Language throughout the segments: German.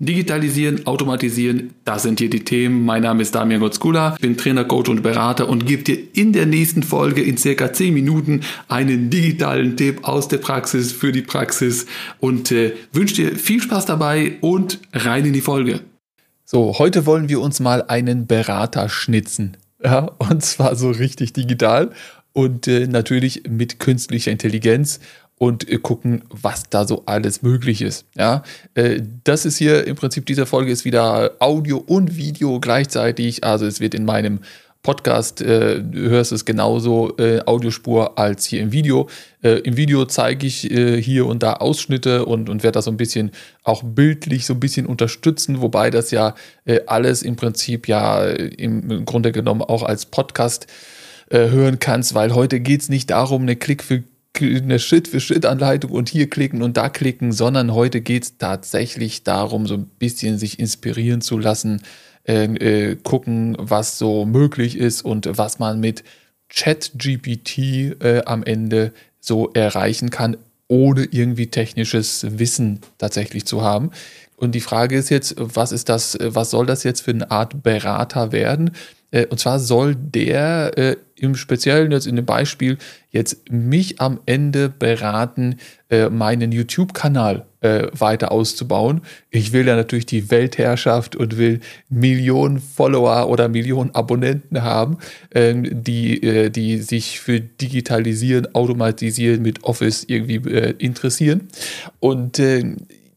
Digitalisieren, automatisieren, das sind hier die Themen. Mein Name ist Damian Gotzkula, bin Trainer, Coach und Berater und gebe dir in der nächsten Folge in circa 10 Minuten einen digitalen Tipp aus der Praxis für die Praxis und äh, wünsche dir viel Spaß dabei und rein in die Folge. So, heute wollen wir uns mal einen Berater schnitzen. Ja, und zwar so richtig digital und äh, natürlich mit künstlicher Intelligenz und äh, gucken, was da so alles möglich ist. Ja, äh, das ist hier im Prinzip dieser Folge ist wieder Audio und Video gleichzeitig. Also es wird in meinem Podcast äh, hörst es genauso äh, Audiospur als hier im Video. Äh, Im Video zeige ich äh, hier und da Ausschnitte und, und werde das so ein bisschen auch bildlich so ein bisschen unterstützen, wobei das ja äh, alles im Prinzip ja im, im Grunde genommen auch als Podcast hören kannst, weil heute geht es nicht darum, eine Klick für eine Schritt-für-Schritt-Anleitung und hier klicken und da klicken, sondern heute geht es tatsächlich darum, so ein bisschen sich inspirieren zu lassen, äh, äh, gucken, was so möglich ist und was man mit ChatGPT äh, am Ende so erreichen kann, ohne irgendwie technisches Wissen tatsächlich zu haben. Und die Frage ist jetzt, was ist das, was soll das jetzt für eine Art Berater werden? Äh, und zwar soll der äh, im Speziellen jetzt in dem Beispiel jetzt mich am Ende beraten, äh, meinen YouTube-Kanal äh, weiter auszubauen. Ich will ja natürlich die Weltherrschaft und will Millionen Follower oder Millionen Abonnenten haben, ähm, die, äh, die sich für Digitalisieren, Automatisieren mit Office irgendwie interessieren. Und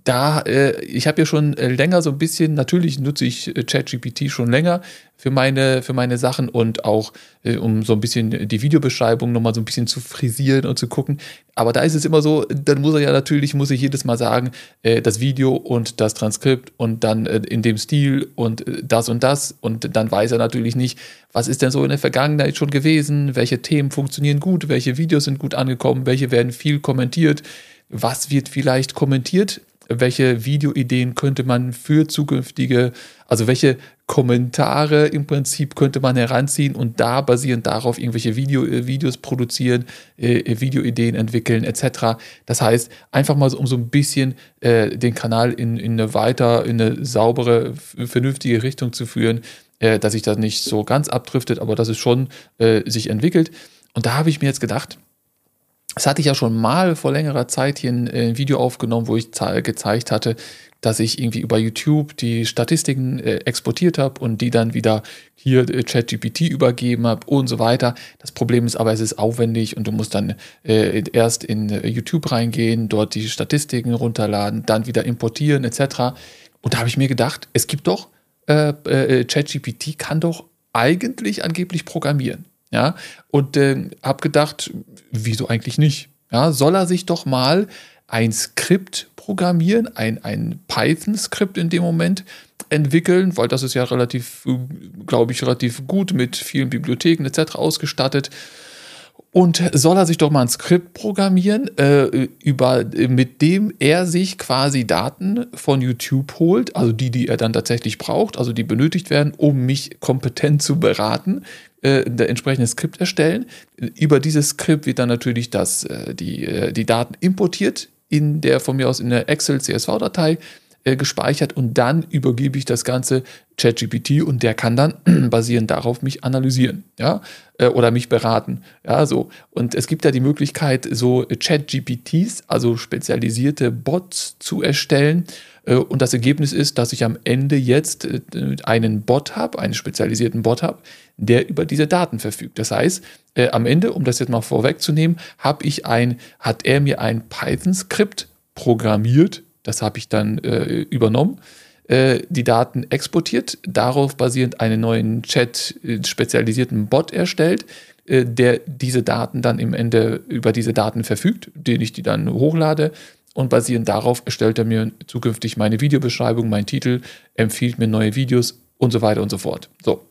da, äh, ich habe ja schon äh, länger so ein bisschen, natürlich nutze ich äh, ChatGPT schon länger für meine, für meine Sachen und auch, äh, um so ein bisschen die Videobeschreibung nochmal so ein bisschen zu frisieren und zu gucken. Aber da ist es immer so, dann muss er ja natürlich, muss ich jedes Mal sagen, äh, das Video und das Transkript und dann äh, in dem Stil und das und das. Und dann weiß er natürlich nicht, was ist denn so in der Vergangenheit schon gewesen, welche Themen funktionieren gut, welche Videos sind gut angekommen, welche werden viel kommentiert? Was wird vielleicht kommentiert welche Videoideen könnte man für zukünftige, also welche Kommentare im Prinzip könnte man heranziehen und da basierend darauf irgendwelche Video, äh, Videos produzieren, äh, Videoideen entwickeln etc. Das heißt, einfach mal so, um so ein bisschen äh, den Kanal in, in eine weiter, in eine saubere, vernünftige Richtung zu führen, äh, dass sich das nicht so ganz abdriftet, aber dass es schon äh, sich entwickelt. Und da habe ich mir jetzt gedacht, das hatte ich ja schon mal vor längerer Zeit hier ein, ein Video aufgenommen, wo ich gezeigt hatte, dass ich irgendwie über YouTube die Statistiken äh, exportiert habe und die dann wieder hier äh, ChatGPT übergeben habe und so weiter. Das Problem ist aber, es ist aufwendig und du musst dann äh, erst in äh, YouTube reingehen, dort die Statistiken runterladen, dann wieder importieren etc. Und da habe ich mir gedacht, es gibt doch, äh, äh, ChatGPT kann doch eigentlich angeblich programmieren. Ja, und äh, habe gedacht, wieso eigentlich nicht? Ja, soll er sich doch mal ein Skript programmieren, ein, ein Python-Skript in dem Moment entwickeln, weil das ist ja relativ, glaube ich, relativ gut mit vielen Bibliotheken etc. ausgestattet. Und soll er sich doch mal ein Skript programmieren, äh, über, mit dem er sich quasi Daten von YouTube holt, also die, die er dann tatsächlich braucht, also die benötigt werden, um mich kompetent zu beraten, äh, entsprechendes Skript erstellen. Über dieses Skript wird dann natürlich das, äh, die, äh, die Daten importiert in der von mir aus in der Excel CSV-Datei äh, gespeichert und dann übergebe ich das Ganze ChatGPT und der kann dann basierend darauf mich analysieren, ja, äh, oder mich beraten, ja, so. Und es gibt ja die Möglichkeit, so ChatGPTs, also spezialisierte Bots zu erstellen. Äh, und das Ergebnis ist, dass ich am Ende jetzt einen Bot habe, einen spezialisierten Bot habe, der über diese Daten verfügt. Das heißt, äh, am Ende, um das jetzt mal vorwegzunehmen, habe ich ein, hat er mir ein Python-Skript programmiert, das habe ich dann äh, übernommen, äh, die Daten exportiert, darauf basierend einen neuen Chat äh, spezialisierten Bot erstellt, äh, der diese Daten dann im Ende über diese Daten verfügt, den ich die dann hochlade. Und basierend darauf erstellt er mir zukünftig meine Videobeschreibung, meinen Titel, empfiehlt mir neue Videos und so weiter und so fort. So.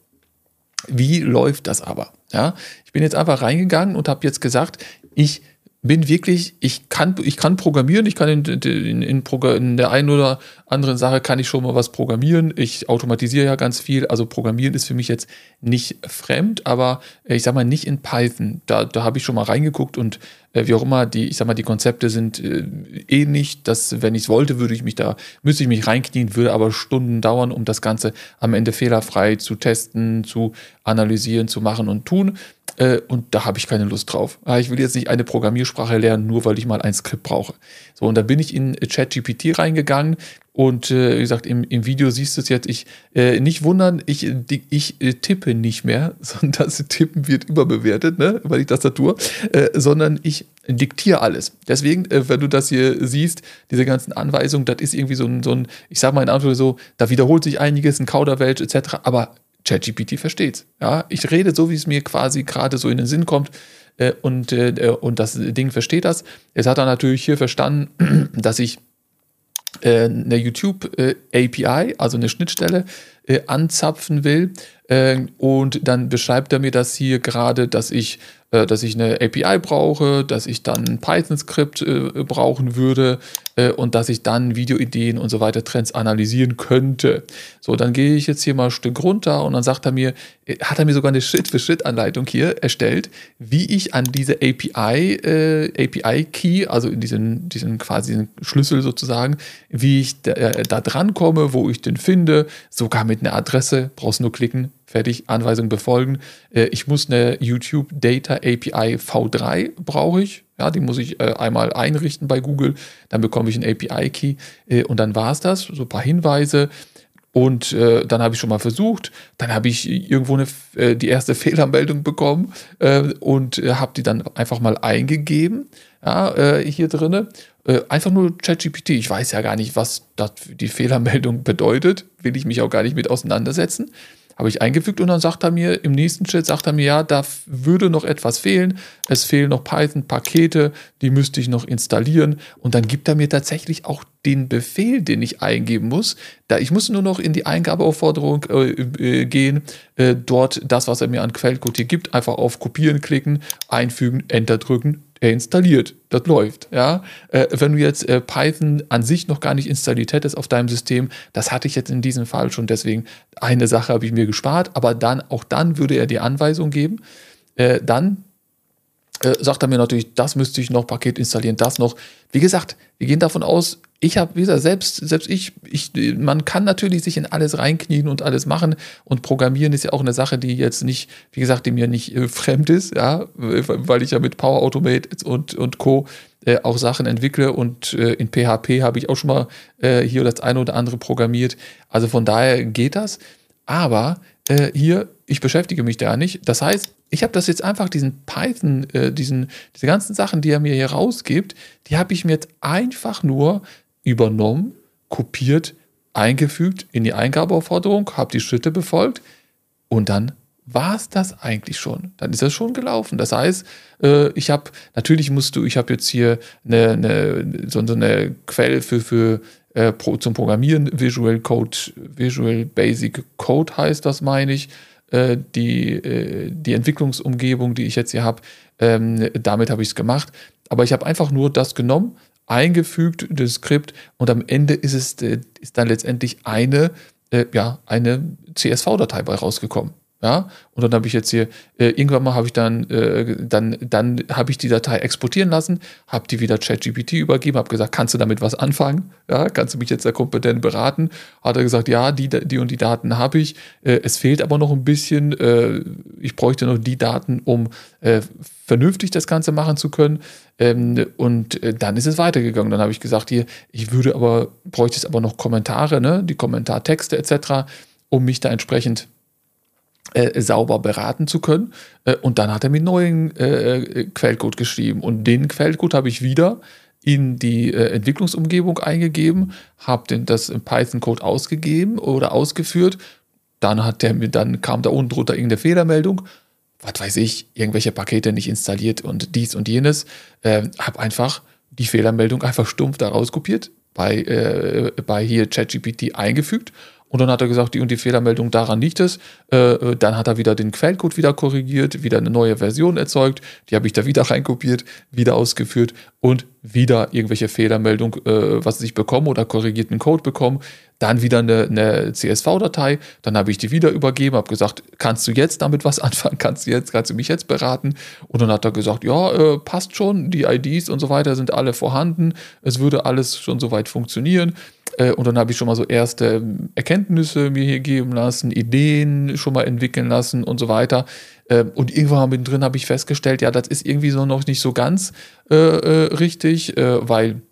Wie läuft das aber? Ja, ich bin jetzt einfach reingegangen und habe jetzt gesagt, ich bin wirklich, ich kann, ich kann programmieren, ich kann in, in, in, in, der einen oder anderen Sache kann ich schon mal was programmieren. Ich automatisiere ja ganz viel. Also Programmieren ist für mich jetzt nicht fremd, aber ich sag mal nicht in Python. Da, da habe ich schon mal reingeguckt und äh, wie auch immer, die, ich sag mal, die Konzepte sind äh, ähnlich. Dass, wenn ich es wollte, würde ich mich da, müsste ich mich reinknien, würde aber Stunden dauern, um das Ganze am Ende fehlerfrei zu testen, zu analysieren, zu machen und tun. Äh, und da habe ich keine Lust drauf. Ich will jetzt nicht eine Programmiersprache lernen, nur weil ich mal ein Skript brauche. So, und da bin ich in ChatGPT reingegangen und äh, wie gesagt, im, im Video siehst du es jetzt, ich äh, nicht wundern, ich, die, ich äh, tippe nicht mehr, sondern das Tippen wird überbewertet, ne, über die Tastatur, äh, sondern ich diktiere alles. Deswegen, äh, wenn du das hier siehst, diese ganzen Anweisungen, das ist irgendwie so ein, so ein ich sag mal in Anführungszeichen so, da wiederholt sich einiges, ein Kauderwelsch etc., aber ChatGPT versteht's. Ja, ich rede so, wie es mir quasi gerade so in den Sinn kommt äh, und, und das Ding versteht das. Jetzt hat er natürlich hier verstanden, dass ich eine YouTube äh, API, also eine Schnittstelle, äh, anzapfen will. Äh, und dann beschreibt er mir das hier gerade, dass ich äh, dass ich eine API brauche, dass ich dann ein Python-Skript äh, brauchen würde äh, und dass ich dann Videoideen und so weiter Trends analysieren könnte. So, dann gehe ich jetzt hier mal ein Stück runter und dann sagt er mir, äh, hat er mir sogar eine Schritt-für-Schritt-Anleitung hier erstellt, wie ich an diese API, äh, API-Key, also in diesen, diesen quasi Schlüssel sozusagen, wie ich da, äh, da dran komme, wo ich den finde, sogar mit einer Adresse, brauchst nur klicken, fertig, Anweisung befolgen. Äh, ich muss eine YouTube Data API V3 brauche ich. Ja, die muss ich äh, einmal einrichten bei Google. Dann bekomme ich einen API-Key äh, und dann war es das. So ein paar Hinweise. Und äh, dann habe ich schon mal versucht, dann habe ich irgendwo eine, äh, die erste Fehlermeldung bekommen äh, und äh, habe die dann einfach mal eingegeben, ja, äh, hier drinne. Äh, einfach nur ChatGPT. Ich weiß ja gar nicht, was das die Fehlermeldung bedeutet, will ich mich auch gar nicht mit auseinandersetzen habe ich eingefügt und dann sagt er mir, im nächsten Schritt sagt er mir, ja, da würde noch etwas fehlen. Es fehlen noch Python-Pakete, die müsste ich noch installieren. Und dann gibt er mir tatsächlich auch den Befehl, den ich eingeben muss. Da ich muss nur noch in die Eingabeaufforderung äh, äh, gehen, äh, dort das, was er mir an Quellcode hier gibt, einfach auf Kopieren klicken, einfügen, Enter drücken, installiert. Das läuft. Ja? Äh, wenn du jetzt äh, Python an sich noch gar nicht installiert hättest auf deinem System, das hatte ich jetzt in diesem Fall schon, deswegen eine Sache habe ich mir gespart, aber dann, auch dann würde er die Anweisung geben. Äh, dann äh, sagt er mir natürlich, das müsste ich noch Paket installieren, das noch. Wie gesagt, wir gehen davon aus, ich habe, wie gesagt, selbst, selbst ich, ich, man kann natürlich sich in alles reinknien und alles machen und programmieren ist ja auch eine Sache, die jetzt nicht, wie gesagt, die mir nicht äh, fremd ist, ja, weil ich ja mit Power Automate und, und Co. Äh, auch Sachen entwickle und äh, in PHP habe ich auch schon mal äh, hier das eine oder andere programmiert. Also von daher geht das. Aber äh, hier, ich beschäftige mich da nicht. Das heißt, ich habe das jetzt einfach, diesen Python, äh, diesen, diese ganzen Sachen, die er mir hier rausgibt, die habe ich mir jetzt einfach nur übernommen, kopiert, eingefügt in die Eingabeaufforderung, habe die Schritte befolgt und dann war es das eigentlich schon. Dann ist das schon gelaufen. Das heißt, äh, ich habe, natürlich musst du, ich habe jetzt hier eine, eine, so eine Quelle für, für äh, zum Programmieren, Visual Code, Visual Basic Code heißt das, meine ich. Äh, die, äh, die Entwicklungsumgebung, die ich jetzt hier habe, ähm, damit habe ich es gemacht. Aber ich habe einfach nur das genommen, eingefügt, das Skript, und am Ende ist es äh, ist dann letztendlich eine, äh, ja, eine CSV-Datei bei rausgekommen. Ja, und dann habe ich jetzt hier, äh, irgendwann mal habe ich dann, äh, dann, dann habe ich die Datei exportieren lassen, habe die wieder ChatGPT übergeben, habe gesagt, kannst du damit was anfangen? Ja, kannst du mich jetzt da kompetent beraten? Hat er gesagt, ja, die, die und die Daten habe ich. Äh, es fehlt aber noch ein bisschen. Äh, ich bräuchte noch die Daten, um äh, vernünftig das Ganze machen zu können. Ähm, und äh, dann ist es weitergegangen. Dann habe ich gesagt, hier, ich würde aber, bräuchte es aber noch Kommentare, ne, die Kommentartexte etc., um mich da entsprechend äh, sauber beraten zu können. Äh, und dann hat er mir neuen äh, Quellcode geschrieben. Und den Quellcode habe ich wieder in die äh, Entwicklungsumgebung eingegeben, habe das Python-Code ausgegeben oder ausgeführt. Dann hat der mir, dann kam da unten drunter irgendeine Fehlermeldung. Was weiß ich, irgendwelche Pakete nicht installiert und dies und jenes. Äh, habe einfach die Fehlermeldung einfach stumpf da rauskopiert, bei, äh, bei hier ChatGPT eingefügt Und dann hat er gesagt, die und die Fehlermeldung, daran liegt es. Äh, äh, dann hat er wieder den Quellcode wieder korrigiert, wieder eine neue Version erzeugt. Die habe ich da wieder reinkopiert, wieder ausgeführt und wieder irgendwelche Fehlermeldung, äh, was ich bekomme oder korrigierten Code bekommen. Dann wieder eine, eine CSV-Datei. Dann habe ich die wieder übergeben, habe gesagt, kannst du jetzt damit was anfangen? Kannst du jetzt, kannst du mich jetzt beraten? Und dann hat er gesagt, ja, äh, passt schon. Die IDs und so weiter sind alle vorhanden. Es würde alles schon soweit funktionieren. Äh, und dann habe ich schon mal so erste ähm, Erkenntnisse mir hier geben lassen, Ideen schon mal entwickeln lassen und so weiter. Ähm, und irgendwann mittendrin habe ich festgestellt, ja, das ist irgendwie so noch nicht so ganz äh, äh, richtig, äh, weil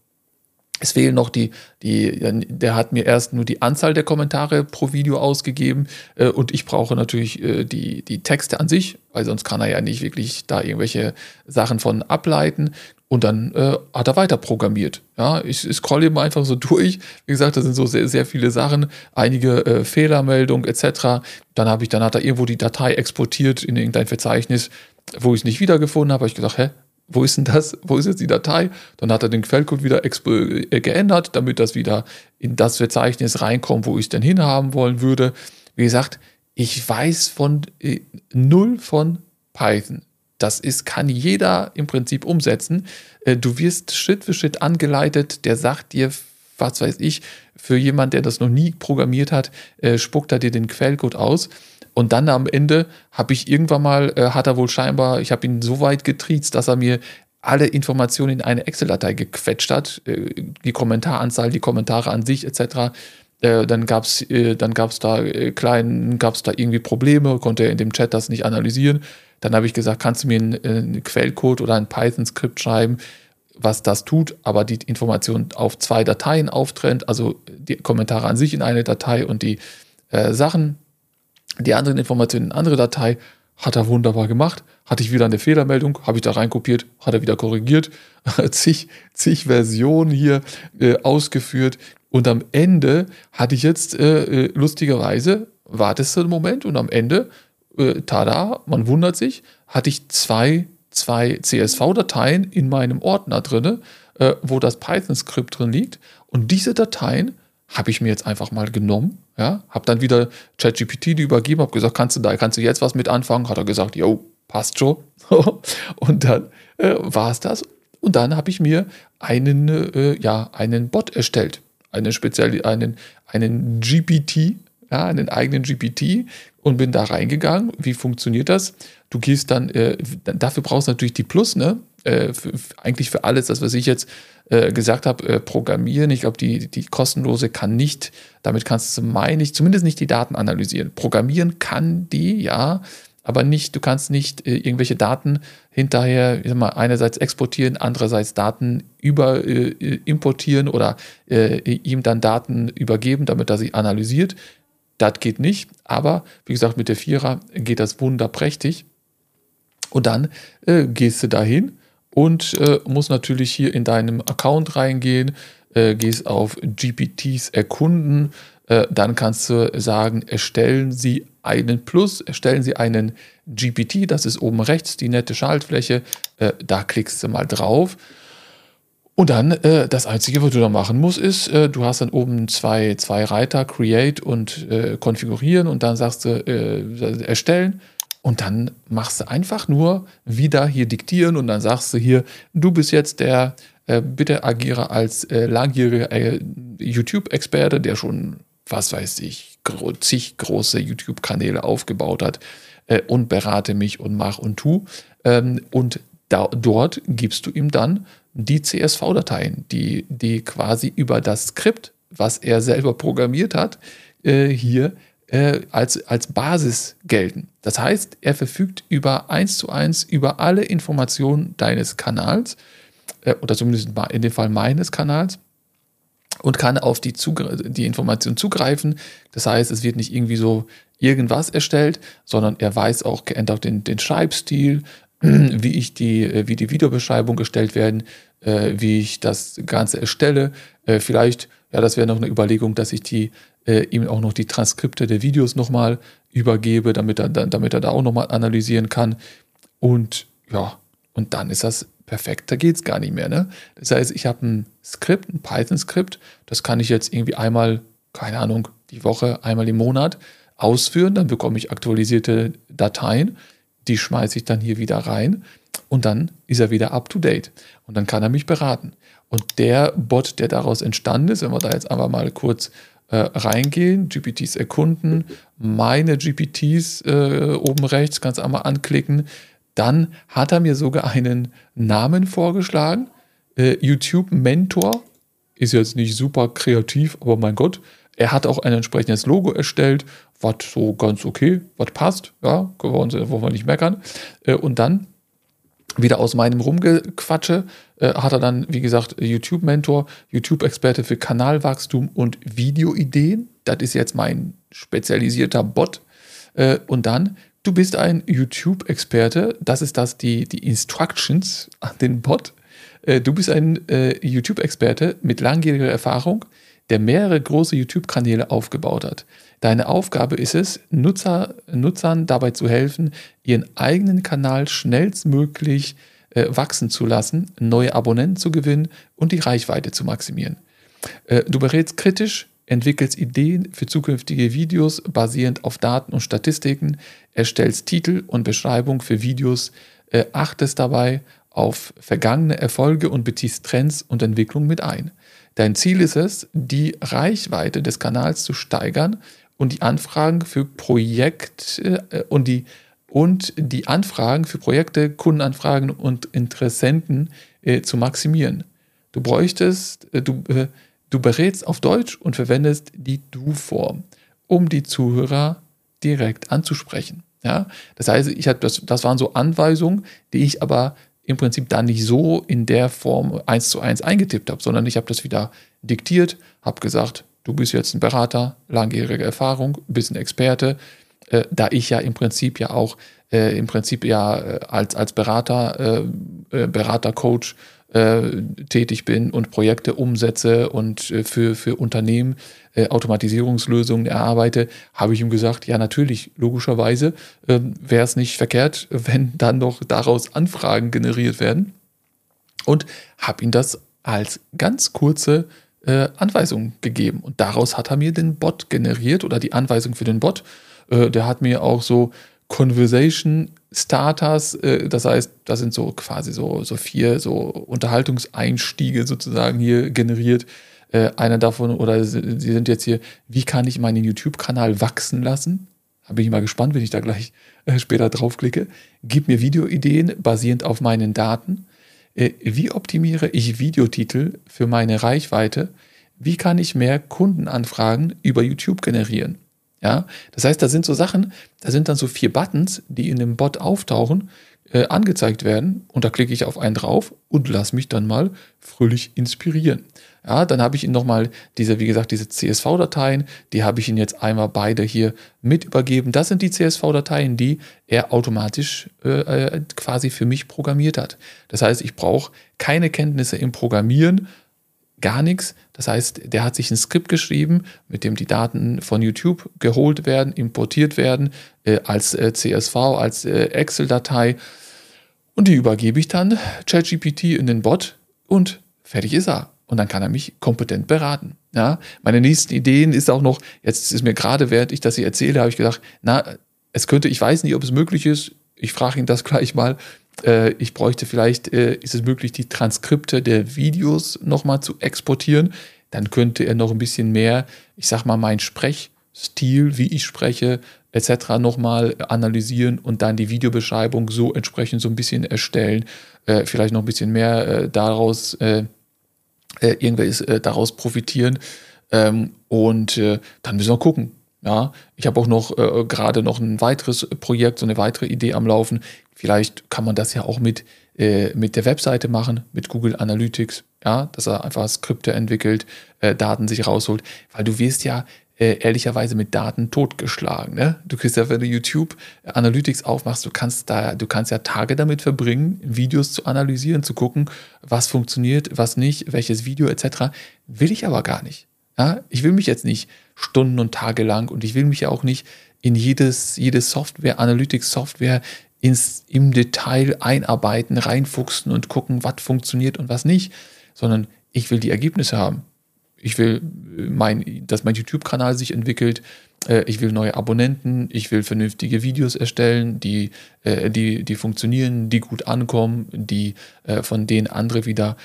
es fehlen noch die, die, der hat mir erst nur die Anzahl der Kommentare pro Video ausgegeben äh, und ich brauche natürlich äh, die, die Texte an sich, weil sonst kann er ja nicht wirklich da irgendwelche Sachen von ableiten. Und dann äh, hat er weiter programmiert. Ja, ich, ich scrolle eben einfach so durch. Wie gesagt, da sind so sehr, sehr viele Sachen, einige äh, Fehlermeldungen etc. Dann habe ich, dann hat er irgendwo die Datei exportiert in irgendein Verzeichnis, wo ich es nicht wiedergefunden habe. Habe ich gedacht, hä, wo ist denn das? Wo ist jetzt die Datei? Dann hat er den Quellcode wieder äh, geändert, damit das wieder in das Verzeichnis reinkommt, wo ich es denn hinhaben wollen würde. Wie gesagt, ich weiß von äh, null von Python. Das ist, kann jeder im Prinzip umsetzen. Äh, du wirst Schritt für Schritt angeleitet, der sagt dir, was weiß ich, für jemand, der das noch nie programmiert hat, äh, spuckt er dir den Quellcode aus. Und dann am Ende habe ich irgendwann mal, äh, hat er wohl scheinbar, ich habe ihn so weit getriezt, dass er mir alle Informationen in eine Excel-Datei gequetscht hat, die Kommentaranzahl, die Kommentare an sich etc. dann gab es dann gab's da kleinen, gab es da irgendwie Probleme, konnte er in dem Chat das nicht analysieren. Dann habe ich gesagt, kannst du mir einen, äh, einen Quellcode oder ein Python-Skript schreiben, was das tut, aber die Information auf zwei Dateien auftrennt, also die Kommentare an sich in eine Datei und die äh, Sachen, die anderen Informationen in eine andere Datei. Hat er wunderbar gemacht. Hatte ich wieder eine Fehlermeldung, habe ich da reinkopiert, hat er wieder korrigiert, zig, zig Versionen hier äh, ausgeführt. Und am Ende hatte ich jetzt äh, äh lustigerweise, wartest du einen Moment und am Ende äh, tada, man wundert sich, hatte ich zwei, zwei CSV-Dateien in meinem Ordner drin, äh, wo das Python-Skript drin liegt. Und diese Dateien habe ich mir jetzt einfach mal genommen, ja, habe dann wieder ChatGPT die übergeben, habe gesagt, kannst du da, kannst du jetzt was mit anfangen? Hat er gesagt, jo, passt schon. und dann äh, war es das. Und dann habe ich mir einen, äh, ja, einen Bot erstellt, einen speziell, einen, einen GPT, ja, einen eigenen GPT und bin da reingegangen. Wie funktioniert das? Du gehst dann, äh, dafür brauchst du natürlich die Plus, ne? Äh, für, eigentlich für alles, das, was ich jetzt äh, gesagt habe, äh, programmieren. Ich glaube, die, die kostenlose kann nicht, damit kannst du, meine ich, zumindest nicht die Daten analysieren. Programmieren kann die, ja, aber nicht, du kannst nicht äh, irgendwelche Daten hinterher, ich sag mal, einerseits exportieren, andererseits Daten über äh, importieren oder äh, ihm dann Daten übergeben, damit er sie analysiert. Das geht nicht, aber wie gesagt, mit der Vierer geht das wunderprächtig. Und dann äh, gehst du dahin und äh, musst natürlich hier in deinem Account reingehen, äh, gehst auf GPTs erkunden, äh, dann kannst du sagen, erstellen Sie einen Plus, erstellen Sie einen GPT, das ist oben rechts die nette Schaltfläche, äh, da klickst du mal drauf und dann, äh, das Einzige, was du da machen musst, ist, äh, du hast dann oben zwei, zwei Reiter, Create und äh, Konfigurieren und dann sagst du, äh, erstellen. Und dann machst du einfach nur wieder hier diktieren und dann sagst du hier, du bist jetzt der, äh, bitte agiere als äh, langjähriger YouTube-Experte, der schon, was weiß ich, gro zig große YouTube-Kanäle aufgebaut hat und berate mich und mach und tu. Ähm, und da, dort gibst du ihm dann die CSV-Dateien, die, die quasi über das Skript, was er selber programmiert hat, äh, hier äh, als, als Basis gelten. Das heißt, er verfügt über eins zu eins über alle Informationen deines Kanals, äh, oder zumindest in dem Fall meines Kanals, und kann auf die, die Information zugreifen. Das heißt, es wird nicht irgendwie so irgendwas erstellt, sondern er weiß auch, er auch den, den Schreibstil, wie ich die, äh, wie die Videobeschreibung gestellt werden, äh, wie ich das Ganze erstelle. Äh, vielleicht, ja, das wäre noch eine Überlegung, dass ich die äh, ihm auch noch die Transkripte der Videos nochmal übergebe, damit er, damit er da auch nochmal analysieren kann. Und ja, und dann ist das perfekt, da geht es gar nicht mehr. Ne? Das heißt, ich habe ein Skript, ein Python-Skript, das kann ich jetzt irgendwie einmal keine Ahnung, die Woche, einmal im Monat ausführen, dann bekomme ich aktualisierte Dateien, die schmeiße ich dann hier wieder rein und dann ist er wieder up to date. Und dann kann er mich beraten. Und der Bot, der daraus entstanden ist, wenn wir da jetzt einfach mal kurz äh, reingehen, GPTs erkunden, meine GPTs äh, oben rechts, du einmal anklicken, dann hat er mir sogar einen Namen vorgeschlagen, äh, YouTube Mentor, ist jetzt nicht super kreativ, aber mein Gott, er hat auch ein entsprechendes Logo erstellt, was so ganz okay, was passt, ja, wollen wir nicht meckern. Äh, und dann wieder aus meinem Rumgequatsche äh, hat er dann, wie gesagt, YouTube-Mentor, YouTube-Experte für Kanalwachstum und Videoideen. Das ist jetzt mein spezialisierter Bot. Äh, und dann, du bist ein YouTube-Experte. Das ist das, die, die Instructions an den Bot. Äh, du bist ein äh, YouTube-Experte mit langjähriger Erfahrung, der mehrere große YouTube-Kanäle aufgebaut hat. Deine Aufgabe ist es, Nutzer, Nutzern dabei zu helfen, ihren eigenen Kanal schnellstmöglich äh, wachsen zu lassen, neue Abonnenten zu gewinnen und die Reichweite zu maximieren. Äh, du berätst kritisch, entwickelst Ideen für zukünftige Videos basierend auf Daten und Statistiken, erstellst Titel und Beschreibung für Videos, äh, achtest dabei auf vergangene Erfolge und beziehst Trends und Entwicklungen mit ein. Dein Ziel ist es, die Reichweite des Kanals zu steigern und die Anfragen für Projekte äh, und die und die Anfragen für Projekte, Kundenanfragen und Interessenten äh, zu maximieren. Du bräuchtest, äh, du, äh, du berätst auf Deutsch und verwendest die Du-Form, um die Zuhörer direkt anzusprechen. Ja? Das heißt, ich hab das, das waren so Anweisungen, die ich aber im Prinzip da nicht so in der Form eins zu eins eingetippt habe, sondern ich habe das wieder diktiert, habe gesagt, du bist jetzt ein Berater, langjährige Erfahrung, bist ein Experte, äh, da ich ja im Prinzip ja auch äh, im Prinzip ja äh, als, als Berater, äh, äh, Beratercoach tätig bin und Projekte umsetze und für, für Unternehmen Automatisierungslösungen erarbeite, habe ich ihm gesagt, ja natürlich, logischerweise ähm, wäre es nicht verkehrt, wenn dann noch daraus Anfragen generiert werden. Und habe ihm das als ganz kurze äh, Anweisung gegeben. Und daraus hat er mir den Bot generiert oder die Anweisung für den Bot. Äh, der hat mir auch so Conversation Starters, äh, das heißt, das sind so quasi so, so vier so Unterhaltungseinstiege sozusagen hier generiert. Äh, einer davon, oder sie sind jetzt hier, wie kann ich meinen YouTube-Kanal wachsen lassen? Da bin ich mal gespannt, wenn ich da gleich äh, später draufklicke. Gib mir Videoideen basierend auf meinen Daten. Äh, wie optimiere ich Videotitel für meine Reichweite? Wie kann ich mehr Kundenanfragen über YouTube generieren? Ja, das heißt, da sind so Sachen, da sind dann so vier Buttons, die in dem Bot auftauchen, äh, angezeigt werden und da klicke ich auf einen drauf und lass mich dann mal fröhlich inspirieren. Ja, dann habe ich Ihnen nochmal diese, wie gesagt, diese CSV-Dateien, die habe ich Ihnen jetzt einmal beide hier mit übergeben. Das sind die CSV-Dateien, die er automatisch äh, äh, quasi für mich programmiert hat. Das heißt, ich brauche keine Kenntnisse im Programmieren, gar nichts. Das heißt, der hat sich ein Skript geschrieben, mit dem die Daten von YouTube geholt werden, importiert werden, äh, als äh, CSV, als äh, Excel-Datei. Und die übergebe ich dann ChatGPT in den Bot und fertig ist er. Und dann kann er mich kompetent beraten. Ja, meine nächsten Ideen ist auch noch, jetzt ist mir gerade, während ich das hier erzähle, habe ich gedacht, na, es könnte, ich weiß nicht, ob es möglich ist, ich frage ihn das gleich mal, äh, ich bräuchte vielleicht, äh, ist es möglich, die Transkripte der Videos nochmal zu exportieren. Dann könnte er noch ein bisschen mehr, ich sag mal, mein Sprechstil, wie ich spreche, etc. nochmal analysieren und dann die Videobeschreibung so entsprechend so ein bisschen erstellen. Äh, vielleicht noch ein bisschen mehr äh, daraus, äh, äh, irgendwas daraus profitieren. Ähm, und dann müssen wir gucken, ja, ich habe auch noch äh, gerade noch ein weiteres Projekt, so eine weitere Idee am Laufen. Vielleicht kann man das ja auch mit, äh, mit der Webseite machen, mit Google Analytics, ja, dass er einfach Skripte entwickelt, äh, Daten sich rausholt, weil du wirst ja äh, ehrlicherweise mit Daten totgeschlagen. Ne? Du kriegst ja, wenn du YouTube Analytics aufmachst, du kannst da, du kannst ja Tage damit verbringen, Videos zu analysieren, zu gucken, was funktioniert, was nicht, welches Video etc. Will ich aber gar nicht. Ja? Ich will mich jetzt nicht Stunden und Tage lang und ich will mich ja auch nicht in jedes, jede Software, Analytics-Software ins, im Detail einarbeiten, reinfuchsen und gucken, was funktioniert und was nicht, sondern ich will die Ergebnisse haben. Ich will, mein, dass mein YouTube-Kanal sich entwickelt. Äh, ich will neue Abonnenten. Ich will vernünftige Videos erstellen, die, äh, die, die funktionieren, die gut ankommen, die äh, von denen andere wieder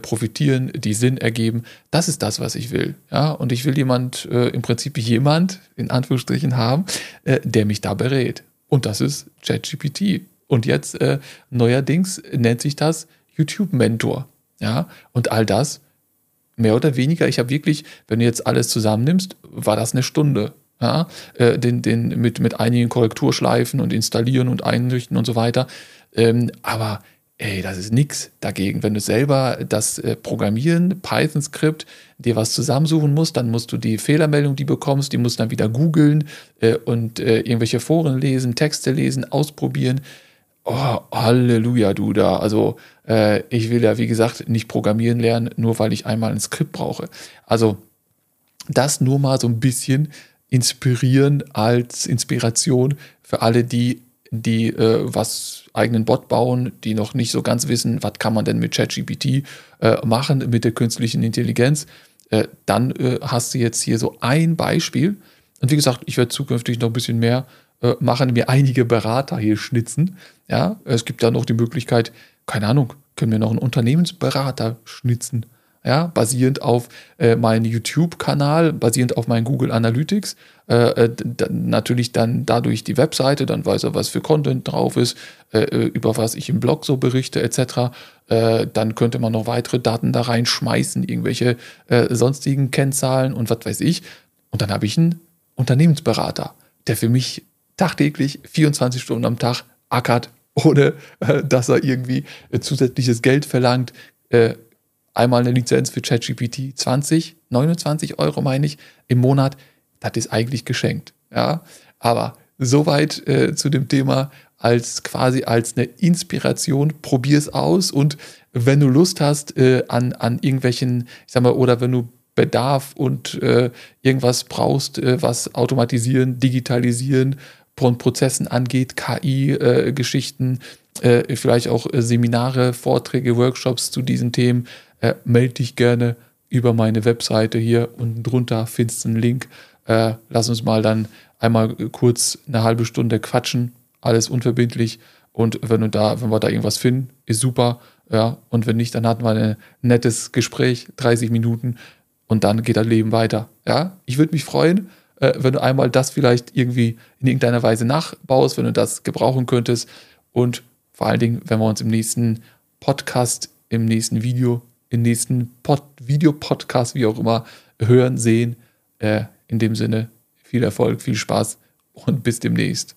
profitieren, die Sinn ergeben. Das ist das, was ich will. Ja, und ich will jemand, im Prinzip jemand, in Anführungsstrichen haben, der mich da berät. Und das ist ChatGPT. Und jetzt neuerdings nennt sich das YouTube-Mentor. Ja, und all das mehr oder weniger, ich habe wirklich, wenn du jetzt alles zusammennimmst, war das eine Stunde. Ja, äh, den, den, mit, mit einigen Korrekturschleifen und installieren und einrichten und so weiter. Ähm, aber ey, das ist nichts dagegen. Wenn du selber das äh, Programmieren, Python-Skript, dir was zusammensuchen musst, dann musst du die Fehlermeldung, die bekommst, die musst dann wieder googeln äh, und äh, irgendwelche Foren lesen, Texte lesen, ausprobieren. Oh, Halleluja, du da. Also äh, ich will ja, wie gesagt, nicht programmieren lernen, nur weil ich einmal ein Skript brauche. Also das nur mal so ein bisschen inspirieren als Inspiration für alle, die, die äh, was eigenen Bot bauen, die noch nicht so ganz wissen, was kann man denn mit ChatGPT äh, machen, mit der künstlichen Intelligenz. Äh, dann äh, hast du jetzt hier so ein Beispiel. Und wie gesagt, ich werde zukünftig noch ein bisschen mehr äh, machen, mir einige Berater hier schnitzen. Ja, es gibt da noch die Möglichkeit, keine Ahnung, können wir noch einen Unternehmensberater schnitzen. Ja, basierend auf äh, meinem YouTube-Kanal, basierend auf meinen Google Analytics. Äh, äh natürlich dann dadurch die Webseite, dann weiß er, was für Content drauf ist, äh, äh über was ich im Blog so berichte, etc. Äh, dann könnte man noch weitere Daten da reinschmeißen, irgendwelche sonstigen Kennzahlen und was weiß ich. Und dann habe ich einen Unternehmensberater, der für mich tagtäglich 24 Stunden am Tag ackert, ohne äh, dass er irgendwie äh, zusätzliches Geld verlangt. Äh, einmal eine Lizenz für ChatGPT 20, 29 Euro meine ich im Monat. Das ist eigentlich geschenkt. Ja, aber soweit äh, zu dem Thema als quasi als eine Inspiration. Probier es aus und wenn du Lust hast äh, an, an irgendwelchen, ich sag mal, oder wenn du Bedarf und äh, irgendwas brauchst, was automatisieren, digitalisieren von Prozessen angeht, KI-Geschichten, äh, vielleicht auch äh, Seminare, Vorträge, Workshops zu diesen Themen, äh, melde dich gerne über meine Webseite hier unten drunter, findest du einen Link. Lass uns mal dann einmal kurz eine halbe Stunde quatschen, alles unverbindlich. Und wenn du da, wenn wir da irgendwas finden, ist super. Ja, und wenn nicht, dann hatten wir ein nettes Gespräch, 30 Minuten, und dann geht das Leben weiter. Ja, ich würde mich freuen äh, wenn du einmal das vielleicht irgendwie in irgendeiner Weise nachbaust, wenn du das gebrauchen könntest. Und vor allen Dingen, wenn wir uns im nächsten Podcast, im nächsten Video, im nächsten Pod Videopodcast, wie auch immer, hören, sehen. Äh, in dem Sinne, viel Erfolg, viel Spaß und bis demnächst.